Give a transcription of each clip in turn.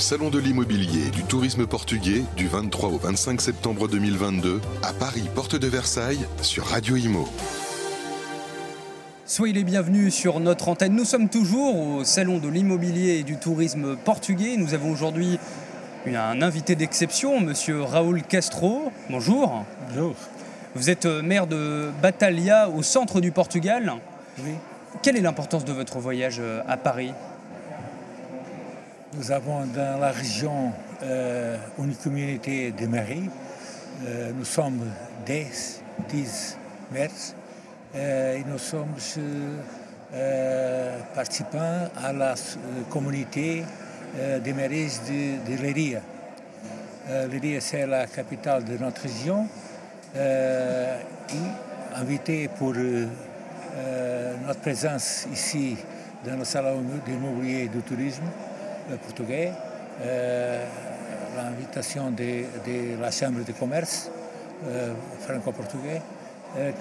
Salon de l'immobilier et du tourisme portugais du 23 au 25 septembre 2022 à Paris, porte de Versailles, sur Radio Imo. Soyez les bienvenus sur notre antenne. Nous sommes toujours au Salon de l'immobilier et du tourisme portugais. Nous avons aujourd'hui un invité d'exception, monsieur Raoul Castro. Bonjour. Bonjour. Vous êtes euh, maire de Batalha, au centre du Portugal. Oui. Quelle est l'importance de votre voyage euh, à Paris? Nous avons dans la région euh, une communauté de maris. Euh, nous sommes 10, 10 maires et nous sommes euh, participants à la communauté des maris de, de Leiria. Euh, Leiria, c'est la capitale de notre région. Et invité pour notre présence ici dans le salon de l'immobilier et du tourisme portugais, euh, l'invitation de, la Chambre de commerce euh, franco-portugais, euh,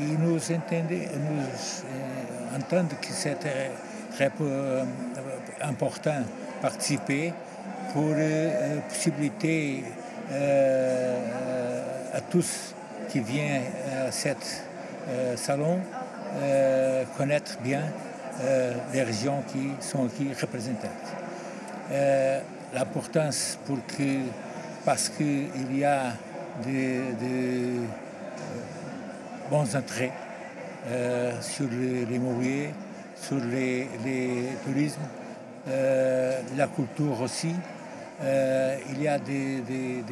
et nous entendons, nous euh, entendons que c'était très euh, important de participer pour euh, euh, euh, euh, à tous qui viennent à cet euh, salon euh, connaître bien euh, les régions qui sont représentées. Euh, L'importance parce qu'il y a des, des, bons entrées euh, sur le- l'immobilier, sur les, les tourismes, euh, la culture aussi. Euh, il y a des,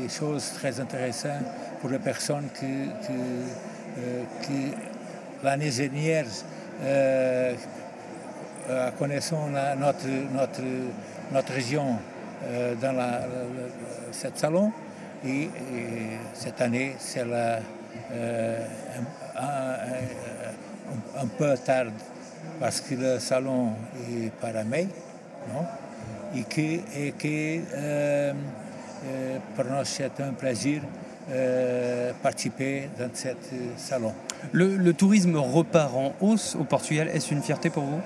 choses très intéressantes pour les personnes que, euh, qui l'année dernière euh, connaissant la- notre, notre, notre région euh, dans la, salon. Et, et cette année, c'est euh, un, un- peu tard parce que le salon est par mai, non? Et que, et que euh, pour nous, c'est un plaisir participer dans ce salon. le, le tourisme repart en hausse au Portugal. Est-ce une fierté pour vous?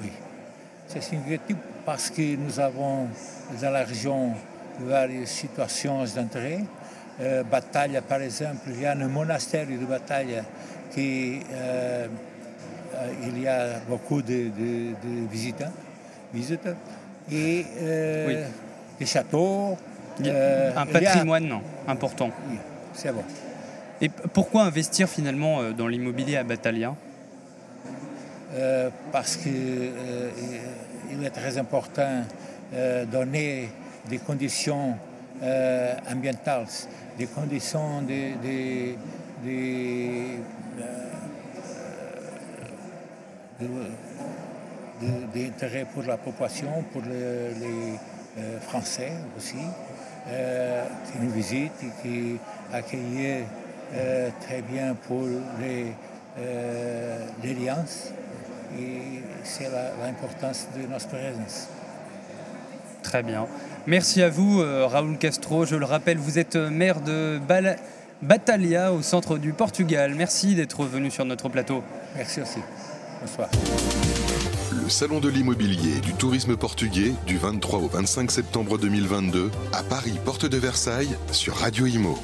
Oui. C'est significatif parce que nous avons dans la région varias situations d'intérêt. Euh, Batalha, par exemple, il y a un monastère de Batalha qui euh, euh, il y a beaucoup de, de- de visitants, visiteurs et euh, Oui. des châteaux. Un a- patrimoine important. Oui, c'est bon. Et pourquoi investir finalement dans l'immobilier à Batalha Euh, parce qu'il il est très important euh, donner des conditions euh, ambientales, des conditions de- de- de, euh, de- de- d'intérêt pour la population, pour le- les euh, Français aussi, euh, qui nous visitent et qui accueillent euh, très bien pour euh, l'Alliance. Et c'est l'importance de notre présence. Très bien. Merci à vous, euh, Raoul Castro. Je le rappelle, vous êtes euh, maire de Bal- Batalha au centre du Portugal. Merci d'être venu sur notre plateau. Merci aussi. Bonsoir. Le Salon de l'immobilier et du tourisme portugais du 23 au 25 septembre 2022 à Paris, porte de Versailles, sur Radio Imo.